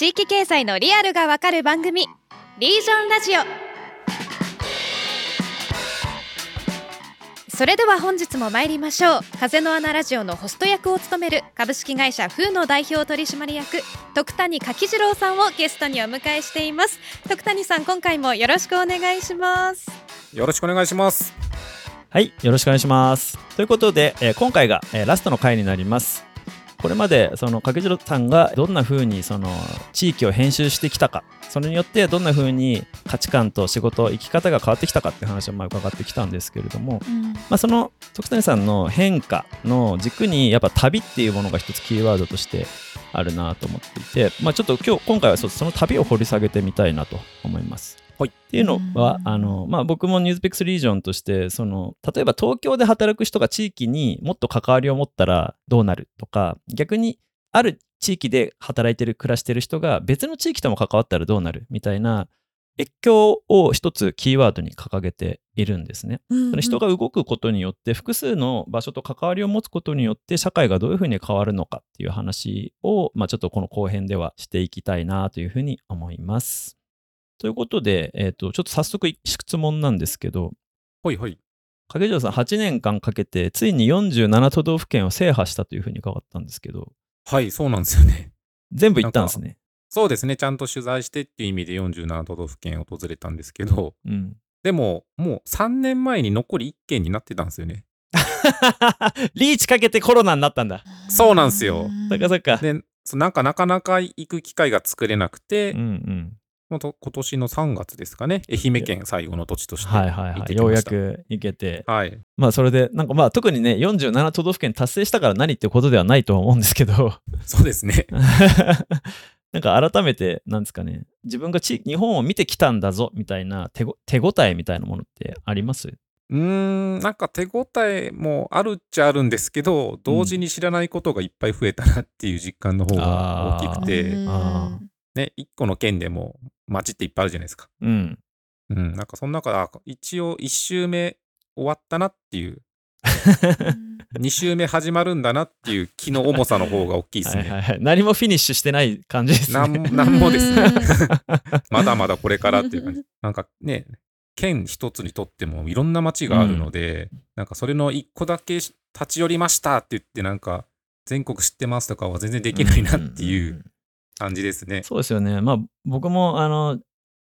地域経済のリアルがわかる番組リージョンラジオ。それでは本日も参りましょう。風の穴ラジオのホスト役を務める株式会社フーの代表取締役徳谷柿次郎さんをゲストにお迎えしています。徳谷さん今回もよろしくお願いします。よろしくお願いします。はい、よろしくお願いします。ということで、えー今回が、えーラストの回になります。これまでその掛次郎さんがどんな風にその地域を編集してきたか、それによってどんな風に価値観と仕事、生き方が変わってきたかって話をまあ伺ってきたんですけれども、まあ、その徳谷さんの変化の軸にやっぱ旅っていうものが一つキーワードとしてあるなと思っていて、まあ、ちょっと今日今回はその旅を掘り下げてみたいなと思います。はいっていうのはうんあの、まあ、僕もニュースピックスリージョンとしてその例えば東京で働く人が地域にもっと関わりを持ったらどうなるとか逆にある地域で働いてる暮らしてる人が別の地域とも関わったらどうなるみたいな越境を一つキーワードに掲げているんですね。その人が動くことによって複数の場所と関わりを持つことによって社会がどういうふうに変わるのかっていう話を、まあ、ちょっとこの後編ではしていきたいなというふうに思います。ということで、えー、とちょっと早速質問なんですけどほいほい影城さん8年間かけてついに47都道府県を制覇したというふうに伺ったんですけどはいそうなんですよね全部行ったんですね。そうですねちゃんと取材してっていう意味で47都道府県訪れたんですけどうん、でももう3年前に残り1県になってたんですよね リーチかけてコロナになったんだ。そうなんすよそっかそっか。でなんかなかなか行く機会が作れなくて、うんうん。今年の3月ですかね。愛媛県最後の土地としてはいはいはい。行ってきました。ようやく行けて。はい。まあそれで、なんかまあ特にね、47都道府県達成したから何ってことではないとは思うんですけど、そうですね。なんか改めて、なんですかね、自分が地日本を見てきたんだぞみたいな手ご手応えみたいなものってあります？うーんなんか手応えもあるっちゃあるんですけど同時に知らないことがいっぱい増えたなっていう実感の方が大きくて、あね、一個の県でも町っていっぱいあるじゃないですか。うん。うん、なんかその中であ一応1周目終わったなっていう2周目始まるんだなっていう気の重さの方が大きいですね。はいはいはい。何もフィニッシュしてない感じですなんね。なんもですね。まだまだこれからっていう感じ。なんかね、県一つにとってもいろんな町があるので、なんかそれの一個だけ立ち寄りましたって言って、なんか全国知ってますとかは全然できないなっていうんんん感じですね。そうですよね。まあ僕も、あの、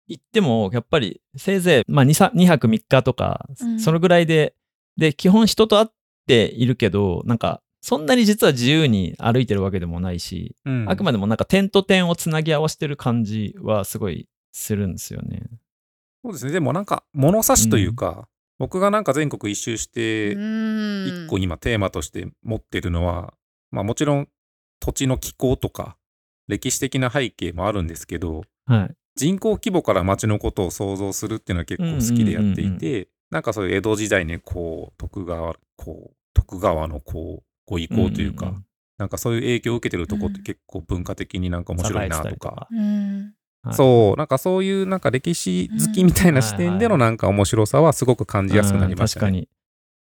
行っても、やっぱりせいぜい、まあ 2, 2泊3日とか、うんそのぐらいで、で、基本人と会っているけど、なんか、そんなに実は自由に歩いてるわけでもないし、うんあくまでもなんか点と点をつなぎ合わせてる感じはすごいするんですよね。そうですね。でもなんか物差しというか、僕がなんか全国一周して、一個今テーマとして持ってるのは、まあもちろん土地の気候とか歴史的な背景もあるんですけど、はい。人口規模から町のことを想像するっていうのは結構好きでやっていうんうんて、なんかそういう江戸時代にこう、徳川、こう、徳川のこう、ご意向というか、んんなんかそういう影響を受けてるとこってうん。結構文化的になんか面白いなとか、うん。はい。そう、なんかそういうなんか歴史好きみたいな視点でのなんか面白さはすごく感じやすくなりましたね。うん確かに。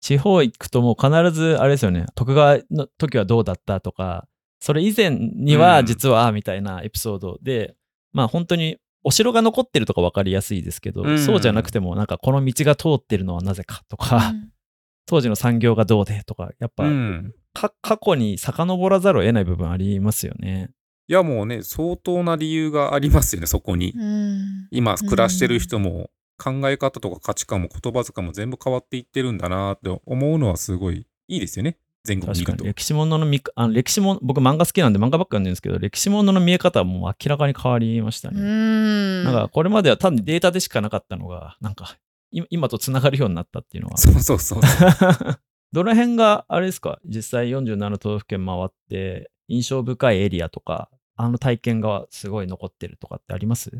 地方行くともう必ずあれですよね、徳川の時はどうだったとか、それ以前にはうん実はみたいなエピソードで、まあ本当にお城が残ってるとか分かりやすいですけど、うんそうじゃなくてもなんかこの道が通ってるのはなぜかとか、当時の産業がどうでとか、やっぱ、うん。か過去に遡らざるを得ない部分ありますよね。いやもうね、相当な理由がありますよね、そこに。うん今暮らしてる人も考え方とか価値観も言葉遣いも全部変わっていってるんだなって思うのはすごいいいですよね。全国見ると。確かに歴史ものの見あの歴史も僕漫画好きなんで漫画ばっか読んでるんですけど歴史ものの見え方はもう明らかに変わりましたね。うんなんかこれまでは単にデータでしかなかったのがなんか今今とつながるようになったっていうのはそうそうそう。どの辺があれですか？実際47都道府県回って印象深いエリアとかあの体験がすごい残ってるとかってあります？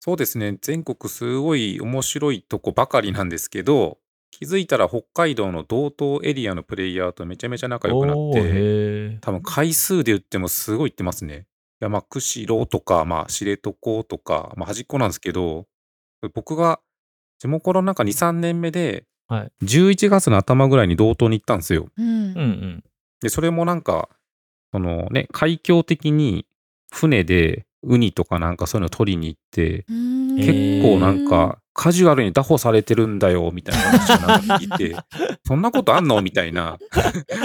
そうですね。全国すごい面白いとこばかりなんですけど、気づいたら北海道の道東エリアのプレイヤーとめちゃめちゃ仲良くなおーって、多分回数で言ってもすごい行ってますね。いや、まあ、釧路とか、まあ、知床とか、まあ、端っこなんですけど、僕が地元の中2、3年目で、はい。11月の頭ぐらいに道東に行ったんですよ。うん。うんうん。で、それもなんか、そのね、海峡的に船でウニとかなんかそういうの取りに行って、うん結構なんか、カジュアルに拿捕されてるんだよ、みたいな話をなんか聞いて、そんなことあんの？みたいな。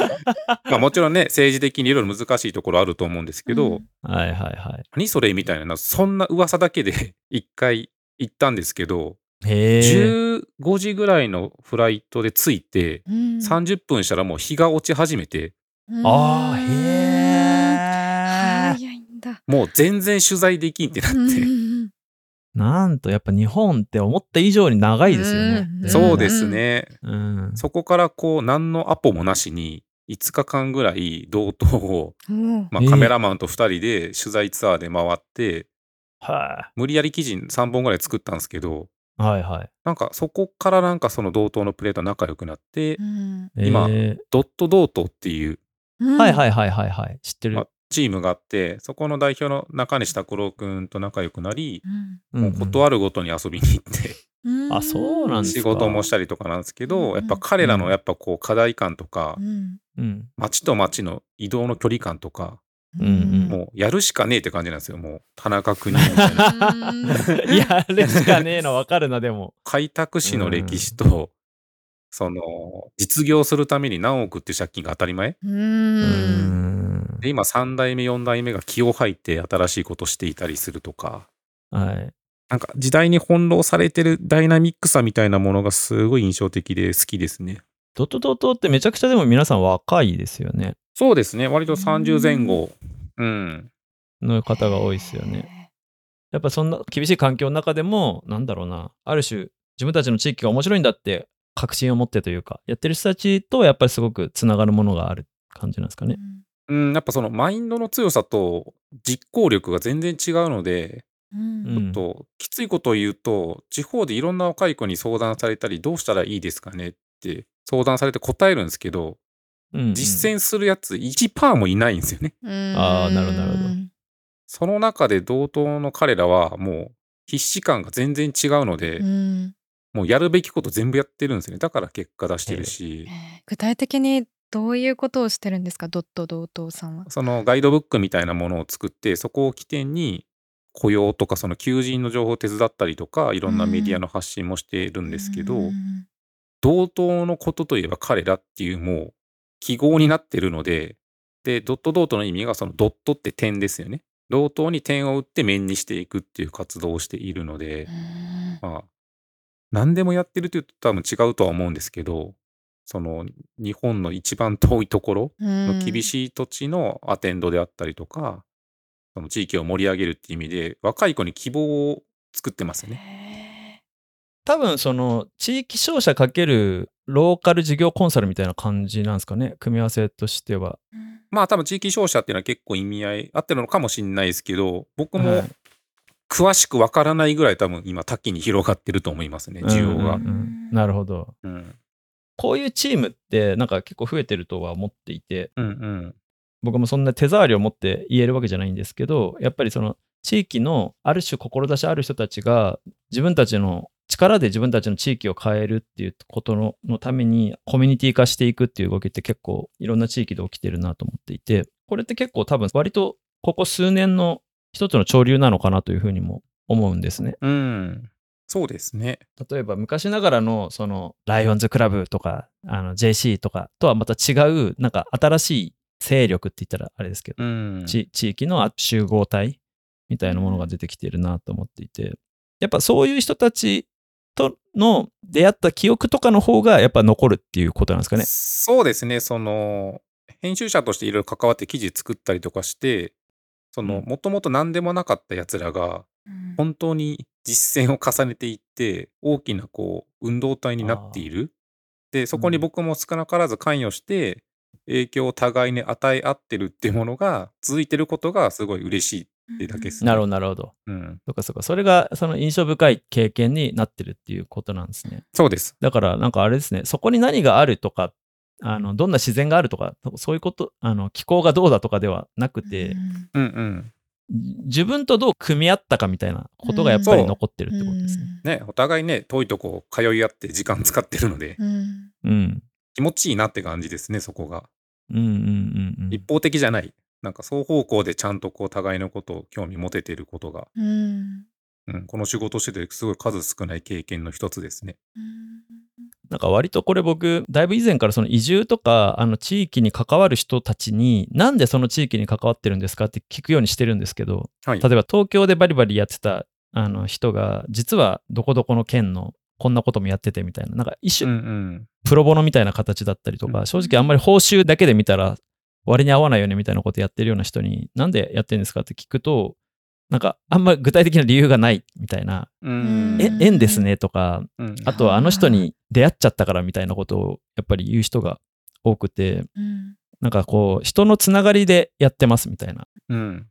まあもちろんね、政治的にいろいろ難しいところあると思うんですけど、うんはいはいはい。何それ？みたいな、そんな噂だけで 一回行ったんですけど、へえ。15時ぐらいのフライトで着いて、うん30分したらもう日が落ち始めて、ああ、うんへえ。早いんだ。もう全然取材できんってなって、うんなんとやっぱ日本って思った以上に長いですよね。うんそうですね。うん。そこからこう、何のアポもなしに、5日間ぐらい同等を、うんまあ、ええカメラマンと2人で取材ツアーで回って、は無理やり記事3本ぐらい作ったんですけど、い。はいはい。なんかそこからなんかその同等のプレート仲良くなって、うん今えドット同等っていう、うんーはいはいはいはいはい。知ってる。まあチームがあって、そこの代表の中西拓郎くんと仲良くなり、うん。もう断るごとに遊びに行って、うん。あそうなんですか。仕事もしたりとかなんですけうんど、やっぱ彼らのやっぱこう課題感とかう、ん。うん。街と街の移動の距離感とか、うんうん。もうやるしかねえって感じなんですよ、もう田中邦衛みたい やるしかねえのわかるな、でも。開拓史の歴史と、その、実業するために何億っていう借金が当たり前？ううんん。で、今3代目、4代目が気を吐いて新しいことしていたりするとか、はい。なんか時代に翻弄されてるダイナミックさみたいなものがすごい印象的で好きですね。ドットドットってめちゃくちゃでも皆さん若いですよね。そうですね、割と30前後。うん。の方が多いですよね。やっぱそんな厳しい環境の中でも、なんだろうな、ある種自分たちの地域が面白いんだって確信を持ってというか、やってる人たちとやっぱりすごくつながるものがある感じなんですかね。うん、やっぱそのマインドの強さと実行力が全然違うので、うん。うん。ときついことを言うと、地方でいろんな若い子に相談されたり、どうしたらいいですかねって相談されて答えるんですけど、うんうん。実践するやつ1%もいないんですよね。あーなるほどなるほど。その中で同等の彼らはもう必死感が全然違うので、うんもうやるべきこと全部やってるんですよね。だから結果出してるし、えー具体的にどういうことをしてるんですか？ドット同等さんは。そのガイドブックみたいなものを作って、そこを起点に雇用とかその求人の情報を手伝ったりとか、いろんなメディアの発信もしているんですけど、うん同等のことといえば彼らっていうもう記号になってるので、で、ドットドットの意味がそのドットって点ですよね。同等に点を打って面にしていくっていう活動をしているので、まあ、何でもやってるというと多分違うとは思うんですけど、その日本の一番遠いところの厳い。しい土地のアテンドであったりとか、その地域を盛り上げるっていう意味で、若い子に希望を作ってますよね。ね。多分その地域商社かけるローカル事業コンサルみたいな感じなんですかね組み合わせとしては。まあ多分地域商社っていうのは結構意味合いあってるのかもしれないですけど、僕もはい詳しくわからないぐらい多分今多岐に広がってると思いますね、需要がうん。うんうんなるほど。うん。こういうチームってなんか結構増えてるとは思っていてうんうん。僕もそんな手触りを持って言えるわけじゃないんですけどやっぱりその地域のある種志ある人たちが自分たちの力で自分たちの地域を変えるっていうことののためにコミュニティ化していくっていう動きって結構いろんな地域で起きてるなと思っていてこれって結構多分割とここ数年の一つの潮流なのかなというふうにも思うんですね。うん。そうですね。例えば昔ながらのそのライオンズクラブとかあの JC とかとはまた違うなんか新しい勢力って言ったらあれですけど、うん。ち地域の集合体みたいなものが出てきているなと思っていてやっぱそういう人たちとの出会った記憶とかの方がやっぱ残るっていうことなんですかね。そうですね。その、編集者としていろいろ関わって記事作ったりとかして、その、うんもともと何でもなかった奴らが、うん本当に実践を重ねていって、大きなこう、運動体になっている。で、そこに僕も少なからず関与して、影響を互いに与え合ってるっていうものが続いてることがすごい嬉しいってだけですね。なるほどなるほど。うん。そっかそっか。それがその印象深い経験になってるっていうことなんですね。そうです。だからなんかあれですね、そこに何があるとか、あのどんな自然があるとか、そういうこと、あの気候がどうだとかではなくて、うんうんうん。自分とどう組み合ったかみたいなことがやっぱり残ってるってことですね。ね、お互いね、遠いとこ通い合って時間使ってるので、うんうん。気持ちいいなって感じですね、そこが。うんうんうんうん。一方的じゃない。なんか双方向でちゃんとこう互いのことを興味持ててることが、うんうん、この仕事しててすごい数少ない経験の一つですね。なんか割とこれ僕、だいぶ以前からその移住とか、あの地域に関わる人たちに、なんでその地域に関わってるんですかって聞くようにしてるんですけど、はい。例えば東京でバリバリやってたあの人が、実はどこどこの県のこんなこともやっててみたいな、なんか一うんう種ん。プロボノみたいな形だったりとか、うん正直あんまり報酬だけで見たら割に合わないよねみたいなことやってるような人に、なんでやってるんですかって聞くと、なんかあんま具体的な理由がないみたいな、うんえ、縁ですねとか、うんあとはあの人に出会っちゃったからみたいなことをやっぱり言う人が多くて、うんなんかこう、人のつながりでやってますみたいな。うん。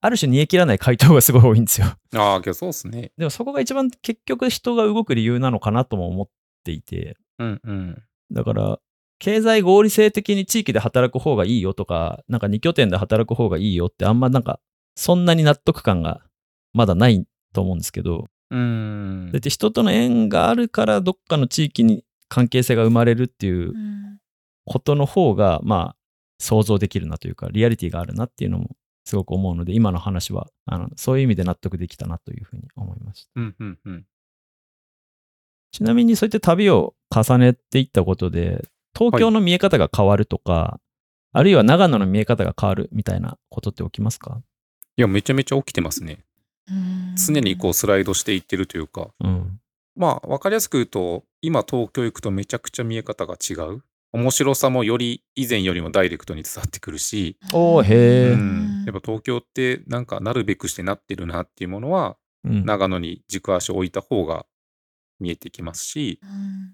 ある種煮え切らない回答がすごい多いんですよ。ああ、けどそうですね。でもそこが一番結局人が動く理由なのかなとも思っていて、うんうん。だから、経済合理性的に地域で働く方がいいよとか、なんか2拠点で働く方がいいよってあんまなんか、そんなに納得感がまだないと思うんですけど、うん。だって人との縁があるからどっかの地域に関係性が生まれるっていううん。ことの方が、まあ、想像できるなというか、リアリティがあるなっていうのもすごく思うので、今の話は、あのそういう意味で納得できたなというふうに思いました。うんうんうん。ちなみにそうやって旅を重ねていったことで、東京の見え方が変わるとか、あるいは長野の見え方が変わるみたいなことって起きますか？いや、めちゃめちゃ起きてますね。うん常にこうスライドしていってるというか、うん。まあ、わかりやすく言うと、今東京行くとめちゃくちゃ見え方が違う。面白さもより以前よりもダイレクトに伝わってくるし、おーへーうんやっぱ東京ってなんかなるべくしてなってるなっていうものは、うん。長野に軸足を置いた方が見えてきますし、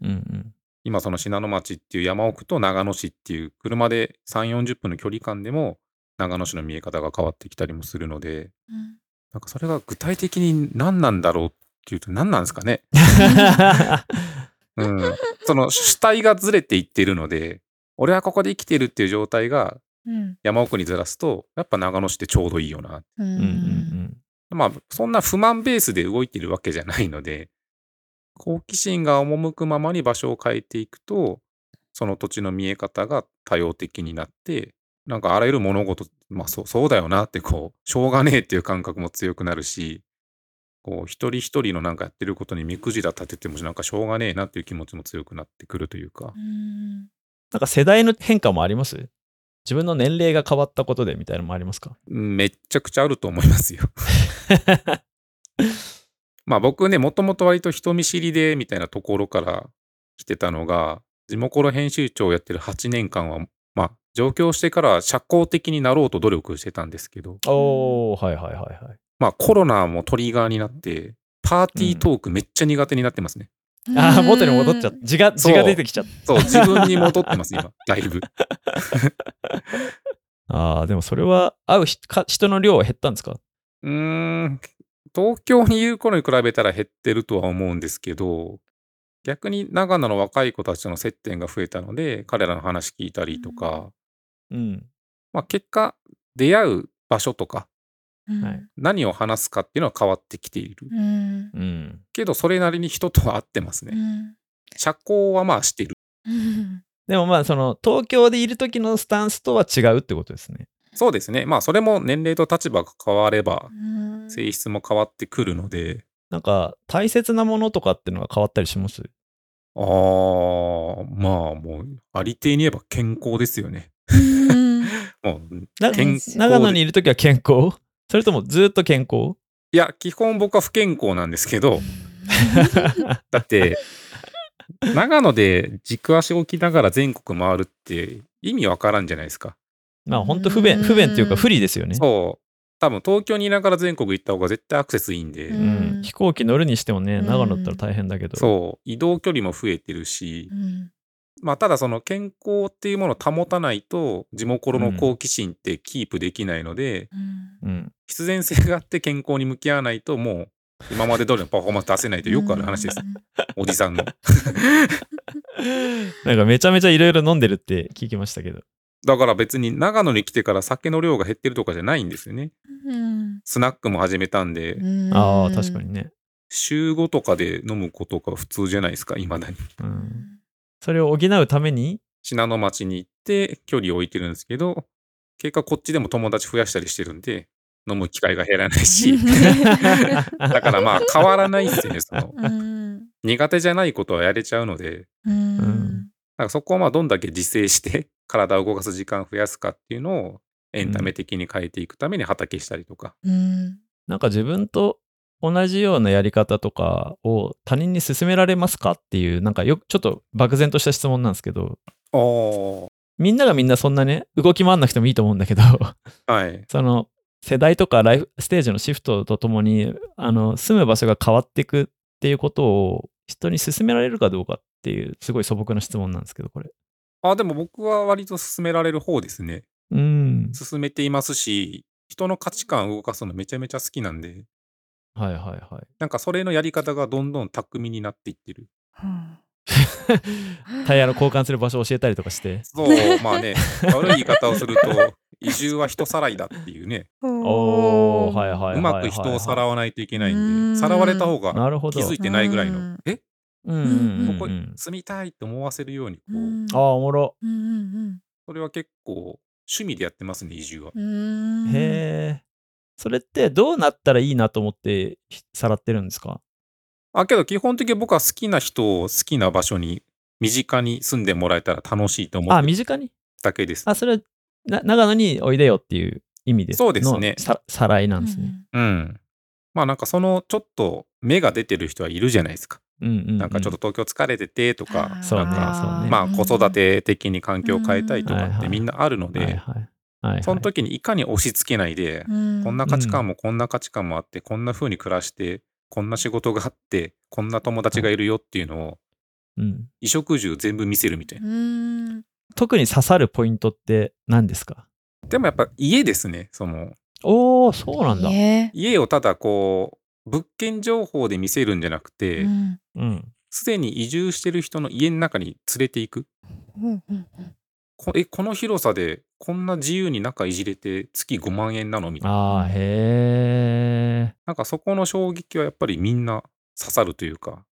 うん。今その信濃町っていう山奥と長野市っていう車で3、40分の距離感でも長野市の見え方が変わってきたりもするので、うんなんかそれが具体的に何なんだろうっていうと何なんですかね。うん。その主体がずれていってるので、俺はここで生きてるっていう状態がうん山奥にずらすと、やっぱ長野市ってちょうどいいよな。うんうんうんまあ、そんな不満ベースで動いてるわけじゃないので、好奇心が赴くままに場所を変えていくと、その土地の見え方が多様的になって、なんかあらゆる物事、まあそうそうだよなってこう、しょうがねえっていう感覚も強くなるし、こう一人一人のなんかやってることに目くじら立ててもなんかしょうがねえなっていう気持ちも強くなってくるというか。う、ん。なんか世代の変化もあります？自分の年齢が変わったことでみたいなのもありますか？めっちゃくちゃあると思いますよ。まあ僕ね、もともと割と人見知りでみたいなところから来てたのが、地元の編集長をやってる8年間は、まあ上京してからは社交的になろうと努力してたんですけど、おー、はいはいはいはい。まあコロナもトリガーになって、パーティートークめっちゃ苦手になってますね。ああ、元に戻っちゃった。字が、字が出てきちゃっそう、自分に戻ってます、今、だいぶ。た。ああ、でもそれは会う人の量は減ったんですか？うーん、東京にいる頃に比べたら減ってるとは思うんですけど、逆に長野の若い子たちとの接点が増えたので、彼らの話聞いたりとか、うん。まあ結果、出会う場所とか、うんはい何を話すかっていうのは変わってきている。うんうん。けど、それなりに人とは会ってますね。うん社交はまあしてる。う んでもまあ、その、東京でいる時のスタンスとは違うってことですね。そうですね。まあそれも年齢と立場が変われば、うん性質も変わってくるので、なんか、大切なものとかっていうのは変わったりします？あー、まあもう、ありていに言えば健康ですよね。うん もう、長野にいる時は健康？それともずっと健康？いや、基本僕は不健康なんですけど、だって、長野で軸足を置きながら全国回るって意味わからんじゃないですか。まあ、本当不便、不便っていうか不利ですよね。そう。多分東京にいながら全国行った方が絶対アクセスいいんで、ううんん、飛行機乗るにしてもね、うん長野だったら大変だけど。そう、移動距離も増えてるし、うんまあただその健康っていうものを保たないと、地元の好奇心ってキープできないので、うんうん。必然性があって健康に向き合わないと、もう今まで通りのパフォーマンス出せないとよくある話です。おじさんの。なんかめちゃめちゃいろいろ飲んでるって聞きましたけど。だから別に長野に来てから酒の量が減ってるとかじゃないんですよね。うん。スナックも始めたんで、うん。ああ、確かにね。週5とかで飲むことが普通じゃないですか、未だに。う。うん。んそれを補うために、信濃町に行って距離を置いてるんですけど、結果こっちでも友達増やしたりしてるんで、飲む機会が減らないし、だからまあ変わらないっすよね、その。うん。苦手じゃないことはやれちゃうので、うん。なん。かそこをまあどんだけ自制して体を動かす時間を増やすかっていうのをエンタメ的に変えていくために畑したりとか。うんなんか自分と同じようなやり方とかを他人に勧められますかっていう、なんかよくちょっと漠然とした質問なんですけど、ああ。みんながみんなそんなね、動き回んなくてもいいと思うんだけど、はい。その世代とかライフステージのシフトとともに、あの、住む場所が変わっていくっていうことを人に勧められるかどうかっていう、すごい素朴な質問なんですけど、これ。あ、でも僕は割と進められる方ですね。うん。進めていますし、人の価値観を動かすのめちゃめちゃ好きなんで、はいはいはい。なんかそれのやり方がどんどん巧みになっていってる。タイヤの交換する場所を教えたりとかして。そう、まあね、悪い言い方をすると、移住は人さらいだっていうね、おー、はいはい。うまく人をさらわないといけないんうんで、さらわれた方がなるほど。気づいてないぐらいのうん、え？うんうんうんうんここ住みたいって思わせるように、こう、うんああ、おもろ。うんうんそれは結構趣味でやってますね、移住は。うんへえ。それってどうなったらいいなと思ってひさらってるんですか？あ、けど基本的に僕は好きな人を好きな場所に、身近に住んでもらえたら楽しいと思あ、ってる身近に？だけです。あ、それはな長野においでよっていう意味でそうですねのささらいなんですね。うん。まあなんかそのちょっと芽が出てる人はいるじゃないですか。うんうんうん。なんかちょっと東京疲れててとか、そうね。なんかそうね。まあ子育て的に環境を変えたいとかってみんなあるので、その時にいかに押し付けないで、こんな価値観もこんな価値観もあって、こんな風に暮らして、こんな仕事があって、こんな友達がいるよっていうのを、うん、衣食住全部見せるみたいな。うん。特に刺さるポイントって何ですか？でもやっぱ家ですね。その、おー、そうなんだ。え家をただこう、物件情報で見せるんじゃなくてう、んうん。すでに移住してる人の家の中に連れていく。うんうんこえ、この広さでこんな自由に中いじれて月5万円なのみたいな。ああ、へえ。なんかそこの衝撃はやっぱりみんな刺さるというか、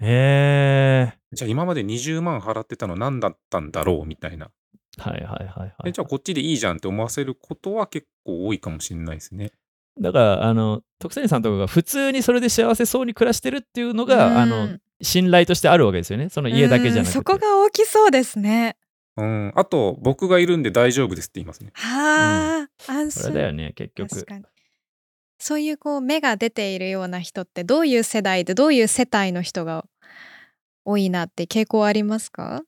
へえ。じゃあ今まで20万払ってたの何だったんだろうみたいな。はいはいはいはい。えじゃあこっちでいいじゃんって思わせることは結構多いかもしれないですね。だから、あの、徳谷さんとかが普通にそれで幸せそうに暮らしてるっていうのが、うんあの、信頼としてあるわけですよね。その家だけじゃなくて。うんそこが大きそうですねうん。あと、僕がいるんで大丈夫ですって言いますね。はあ、安そ心れだよね、結局確。かにそういうこう芽が出ているような人ってどういう世代でどういう世帯の人が多いなって傾向ありますか？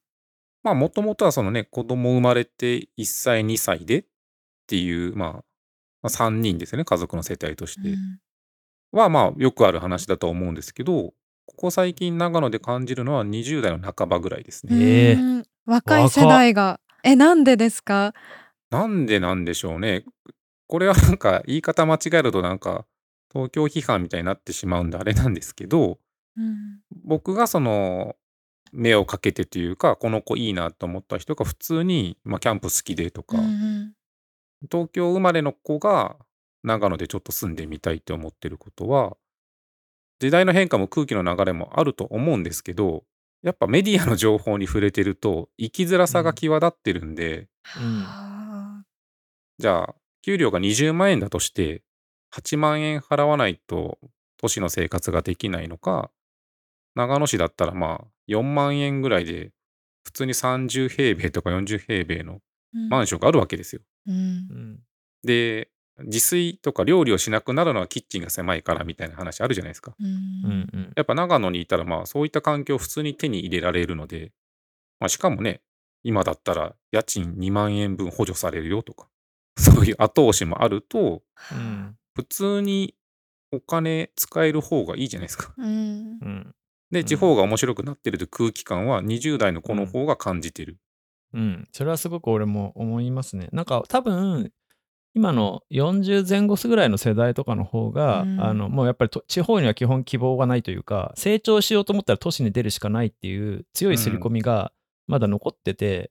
まあ、もともとはそのね、子供生まれて1歳、2歳でっていう、まあ、まあ、3人ですよね、家族の世帯として。うんは、まあ、よくある話だとは思うんですけど、ここ最近長野で感じるのは20代の半ばぐらいですね。若い世代がえなんでですか？なんでなんでしょうね。これはなんか言い方間違えるとなんか東京批判みたいになってしまうんであれなんですけど、うん僕がその目をかけてというか、この子いいなと思った人が普通に、まあ、キャンプ好きでとか、うん東京生まれの子が長野でちょっと住んでみたいって思ってることは、時代の変化も空気の流れもあると思うんですけど、やっぱメディアの情報に触れてると生きづらさが際立ってるんで、うん。はあ。じゃあ給料が20万円だとして8万円払わないと都市の生活ができないのか、長野市だったらまあ4万円ぐらいで普通に30平米とか40平米のマンションがあるわけですよ。で、自炊とか料理をしなくなるのはキッチンが狭いからみたいな話あるじゃないですか。うん。うんうん。やっぱ長野にいたらまあそういった環境を普通に手に入れられるので、まあ、しかもね、今だったら家賃2万円分補助されるよとか、そういう後押しもあると、うん。普通にお金使える方がいいじゃないですか。うん。うん。で、ん地方が面白くなってるという空気感は20代の子の方が感じてる。うん、それはすごく俺も思いますね。なんか多分今の40前後すぐらいの世代とかの方が、うんあのもうやっぱりと地方には基本希望がないというか成長しようと思ったら都市に出るしかないっていう強い刷り込みがまだ残ってて、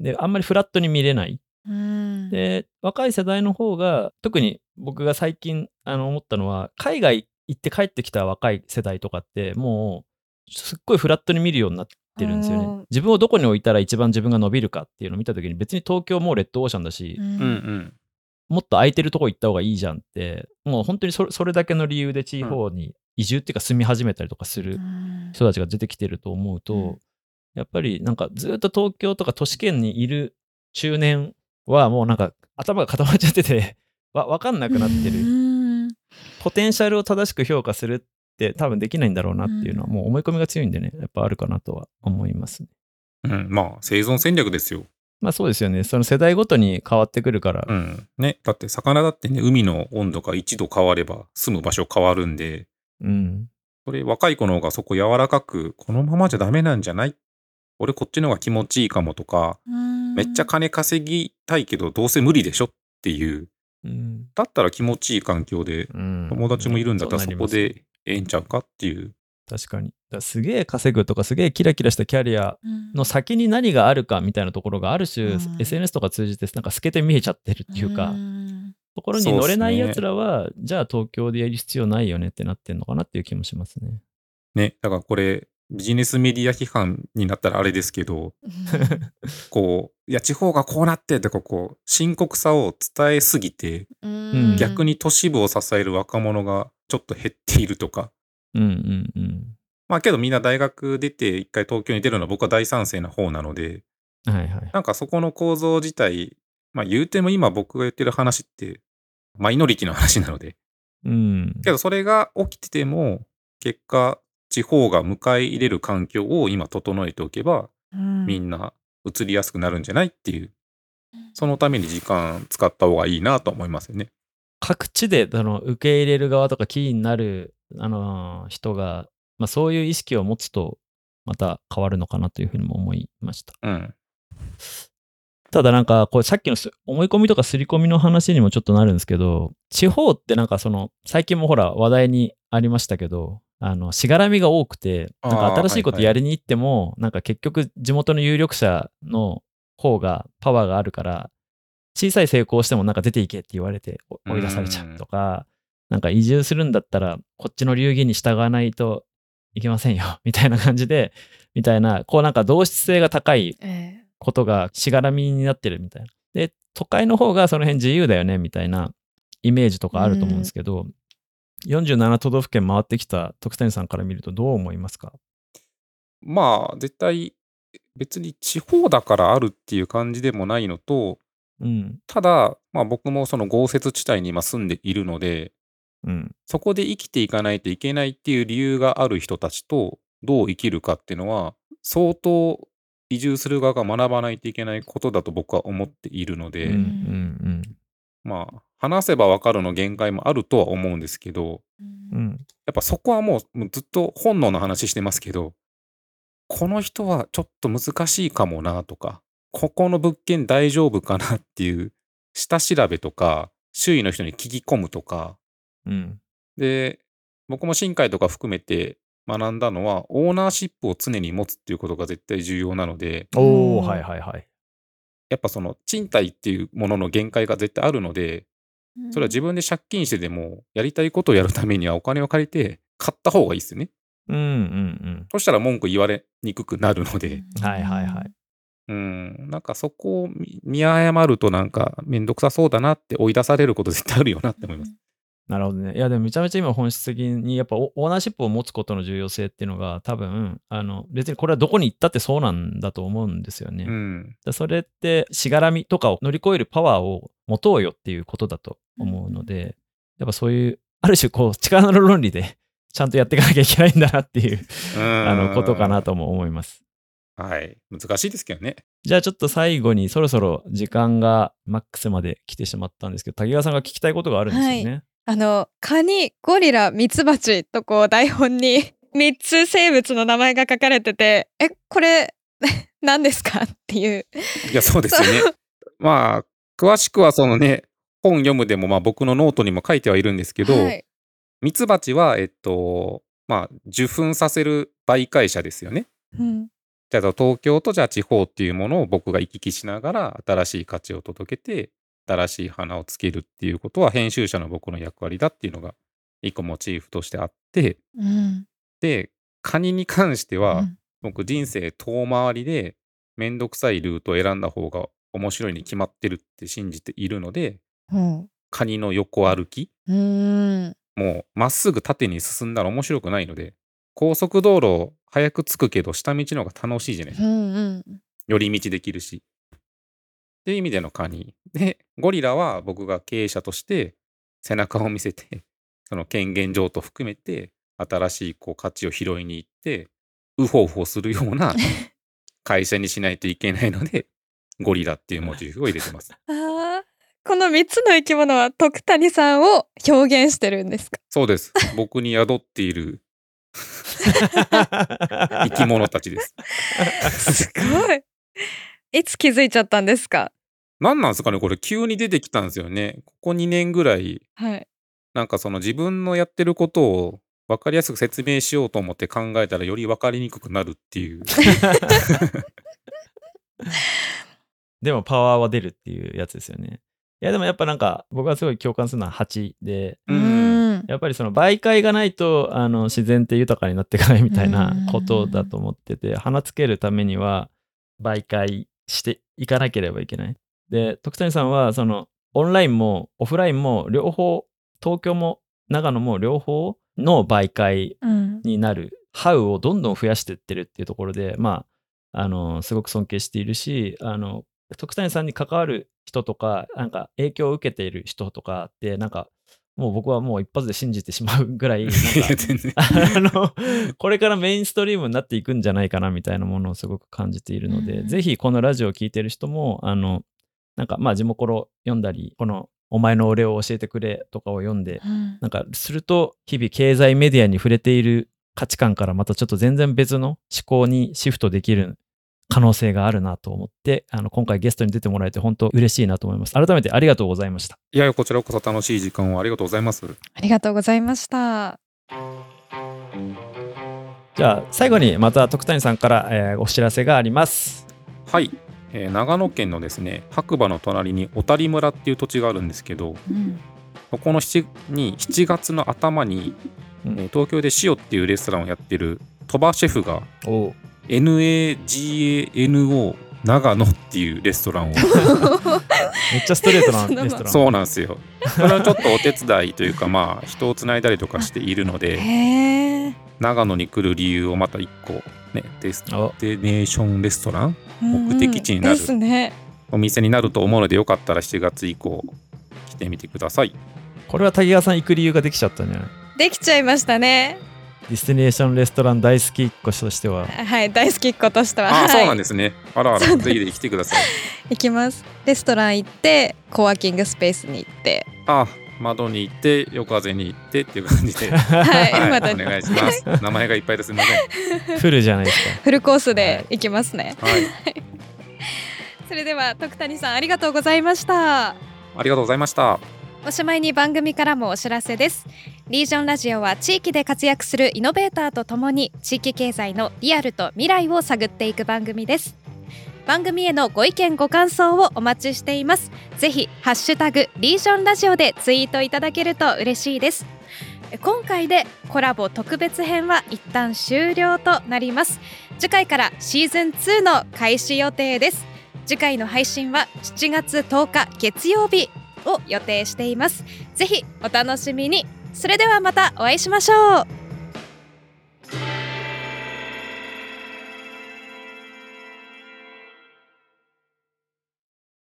であんまりフラットに見れない。うんで若い世代の方が特に僕が最近あの思ったのは海外行って帰ってきた若い世代とかってもうすっごいフラットに見るようになっってるんですようん。ね。自分をどこに置いたら一番自分が伸びるかっていうのを見たときに別に東京もレッドオーシャンだし、うん。もっと空いてるとこ行った方がいいじゃんって、もう本当にそれそれだけの理由で地方に移住っていうか住み始めたりとかするうん。人たちが出てきてると思うと、うん。やっぱりなんかずっと東京とか都市圏にいる中年はもうなんか頭が固まっちゃってて わ分かんなくなってる、うん。ポテンシャルを正しく評価するって多分できないんだろうなっていうのはうんもう思い込みが強いんでねやっぱあるかなとは思いますね。うん、まあ、生存戦略ですよ。まあそうですよね。その世代ごとに変わってくるから、うん。ね。だって、魚だってね、海の温度が1度変われば、住む場所変わるんで、うん。それ、若い子の方がそこ柔らかく、このままじゃダメなんじゃない？俺こっちの方が気持ちいいかもとか、うん。めっちゃ金稼ぎたいけど、どうせ無理でしょ？っていう。うん。だったら気持ちいい環境で、うん。友達もいるんだったらそこでええんちゃうか？っていう。確かに。だすげえ稼ぐとかすげえキラキラしたキャリアうん。の先に何があるかみたいなところがある種、うん。SNS とか通じてなんか透けて見えちゃってるっていうか、ん。ところに乗れないやつらは、じゃあ東京でやる必要ないよねってなってんのかなっていう気もしますね。ね。だからこれ、ビジネスメディア批判になったらあれですけど、こう、いや、地方がこうなってとか、こう、深刻さを伝えすぎて、うん。逆に都市部を支える若者がちょっと減っているとか。うんうんうん。まあけどみんな大学出て一回東京に出るのは僕は大賛成な方なので、はいはい。なんかそこの構造自体、まあ言うても今僕が言ってる話って、マイノリティの話なので。うん。けどそれが起きてても、結果、地方が迎え入れる環境を今整えておけば、うんみんな移りやすくなるんじゃないっていう、そのために時間使った方がいいなと思いますよね。各地であの受け入れる側とかキーになる、あのー人が、まあ、そういう意識を持つとまた変わるのかなというふうにも思いました。うん。ただなんかこうさっきのす思い込みとか刷り込みの話にもちょっとなるんですけど地方ってなんかその最近もほら話題にありましたけどあのしがらみが多くてなんか新しいことやりに行っても、なんか結局地元の有力者の方がパワーがあるから小さい成功してもなんか出ていけって言われてお追い出されちゃうとかなんか移住するんだったらこっちの流儀に従わないといけませんよみたいな感じでみたいなこうなんか同質性が高いえことがしがらみになってるみたいな。で、都会の方がその辺自由だよねみたいなイメージとかあると思うんですけど、47都道府県回ってきた徳谷さんから見るとどう思いますか？まあ、絶対、別に地方だからあるっていう感じでもないのと、うん。ただ、まあ僕もその豪雪地帯に今住んでいるので、うん。そこで生きていかないといけないっていう理由がある人たちとどう生きるかっていうのは、相当移住する側が学ばないといけないことだと僕は思っているので、うん。うん。まあ、話せばわかるの限界もあるとは思うんですけど、うん。うん。やっぱそこはもうもうずっと本能の話してますけど、この人はちょっと難しいかもなとか、ここの物件大丈夫かなっていう下調べとか、周囲の人に聞き込むとか、うん。で、僕も新海とか含めて学んだのは、オーナーシップを常に持つっていうことが絶対重要なので、おはいはいはい。やっぱその賃貸っていうものの限界が絶対あるので、ーそれは自分で借金してでも、やりたいことをやるためにはお金を借りて買った方がいいですよね。うんうんそしたら文句言われにくくなるので、はいはいはい。うん、なんかそこを見見誤るとなんかめんどくさそうだなって追い出されること絶対あるよなって思います。なるほどね。いや、でもめちゃめちゃ今本質的にやっぱオオーナーシップを持つことの重要性っていうのが多分、あの、別にこれはどこに行ったってそうなんだと思うんですよね。うん。だそれってしがらみとかを乗り越えるパワーを持とうよっていうことだと思うので、やっぱそういうある種こう力の論理でちゃんとやっていかなきゃいけないんだなっていうあのことかなとも思います。はい。難しいですけどね。じゃあちょっと最後にそろそろ時間がマックスまで来てしまったんですけど滝川さんが聞きたいことがあるんですよね。あのカニゴリラミツバチとこう台本に3つ生物の名前が書かれててえこれ 何ですかっていういや、そうですよね。まあ、詳しくはそのね、本読むでも、まあ僕のノートにも書いてはいるんですけど、はいミツバチは、えっと、まあ、受粉させる媒介者ですよね。うんじゃあ東京とじゃあ地方っていうものを僕が行き来しながら新しい価値を届けて新しい花をつけるっていうことは編集者の僕の役割だっていうのが一個モチーフとしてあってうん。でカニに関しては、うん。僕人生遠回りでめんどくさいルートを選んだ方が面白いに決まってるって信じているので、うん。カニの横歩きもうまっすぐ縦に進んだら面白くないので、高速道路早く着くけど下道の方が楽しいじゃないですか。うんうん寄り道できるし。っていう意味でのカニ。で、ゴリラは僕が経営者として背中を見せて、その権限譲渡含めて新しいこう価値を拾いに行って、ウホウホするような 会社にしないといけないので、ゴリラっていうモチーフを入れてます。この3つの生き物は徳谷さんを表現してるんですか？そうです。僕に宿っている 生き物たちです。すごいいつ気づいちゃったんですか？何なんですかねこれ急に出てきたんですよね。ここ2年ぐらいはいなんかその自分のやってることを分かりやすく説明しようと思って考えたらより分かりにくくなるっていう。でもパワーは出るっていうやつですよね。いやでもやっぱなんか僕はすごい共感するのは8で、ううんんやっぱりその媒介がないとあの自然って豊かになっていかないみたいなことだと思ってて、花つけるためには媒介していかなければいけない。で、徳谷さんはそのオンラインもオフラインも両方、東京も長野も両方の媒介うん。になる、ハウをどんどん増やしていってるっていうところで、まあ、あの、すごく尊敬しているし、あの、徳谷さんに関わる人とか、なんか影響を受けている人とかって、なんか、もう僕はもう一発で信じてしまうぐらい。あの、これからメインストリームになっていくんじゃないかなみたいなものをすごく感じているので、うんぜひこのラジオを聞いてる人も、あの、なんかまあ、地元ロ読んだり、この、お前の俺を教えてくれとかを読んで、うんなんかすると日々経済メディアに触れている価値観からまたちょっと全然別の思考にシフトできる可能性があるなと思ってあの今回ゲストに出てもらえて本当嬉しいなと思います改めてありがとうございました。いや、こちらこそ楽しい時間をありがとうございます。ありがとうございました。じゃあ最後にまた徳谷さんから、えーお知らせがあります。はい。えー長野県のですね、白馬の隣に小谷村っていう土地があるんですけど、うん。そこの 7, に7月の頭に、うん。えー東京で塩っていうレストランをやってる鳥羽シェフがお NAGANO 長野っていうレストランを。めっちゃストレートな レストラン。そうなんですよ。それをちょっとお手伝いというかまあ人をつないだりとかしているので長野に来る理由をまた一個ねデスおティネーションレストラン目的地になるお店になると思うのでよかったら7月以降来てみてください。これは滝川さん行く理由ができちゃったんじゃない？できちゃいましたねディスティネーションレストラン大好きっ子としては。はい大好きっ子としては。ああ、はい。そうなんですね。あらあら、ぜひぜひ来てください。行きます。レストラン行ってコワーキングスペースに行って。あ窓に行って夜風に行ってっていう感じで、はい、はい、お願いします。名前がいっぱいですみません。フルじゃないですか。フルコースで行きますね、はい、それでは徳谷さんありがとうございました。ありがとうございました。おしまいに番組からもお知らせですリージョンラジオは地域で活躍するイノベーターとともに地域経済のリアルと未来を探っていく番組です。番組へのご意見ご感想をお待ちしています。ぜひハッシュタグリージョンラジオでツイートいただけると嬉しいです。今回でコラボ特別編は一旦終了となります。次回からシーズン2の開始予定です。次回の配信は7月10日月曜日を予定しています。ぜひお楽しみに。それではまたお会いしましょう。